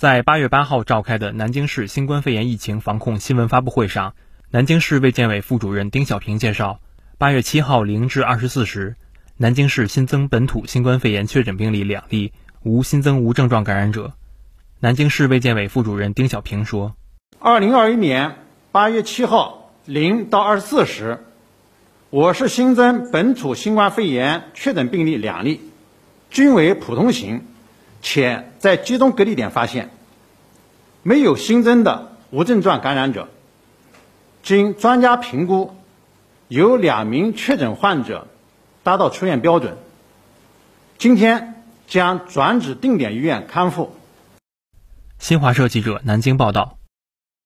在八月八号召开的南京市新冠肺炎疫情防控新闻发布会上，南京市卫健委副主任丁小平介绍，八月七号零至二十四时，南京市新增本土新冠肺炎确诊病例两例，无新增无症状感染者。南京市卫健委副主任丁小平说：“二零二一年八月七号零到二十四时，我市新增本土新冠肺炎确诊病例两例，均为普通型。”且在集中隔离点发现，没有新增的无症状感染者。经专家评估，有两名确诊患者达到出院标准，今天将转至定点医院康复。新华社记者南京报道。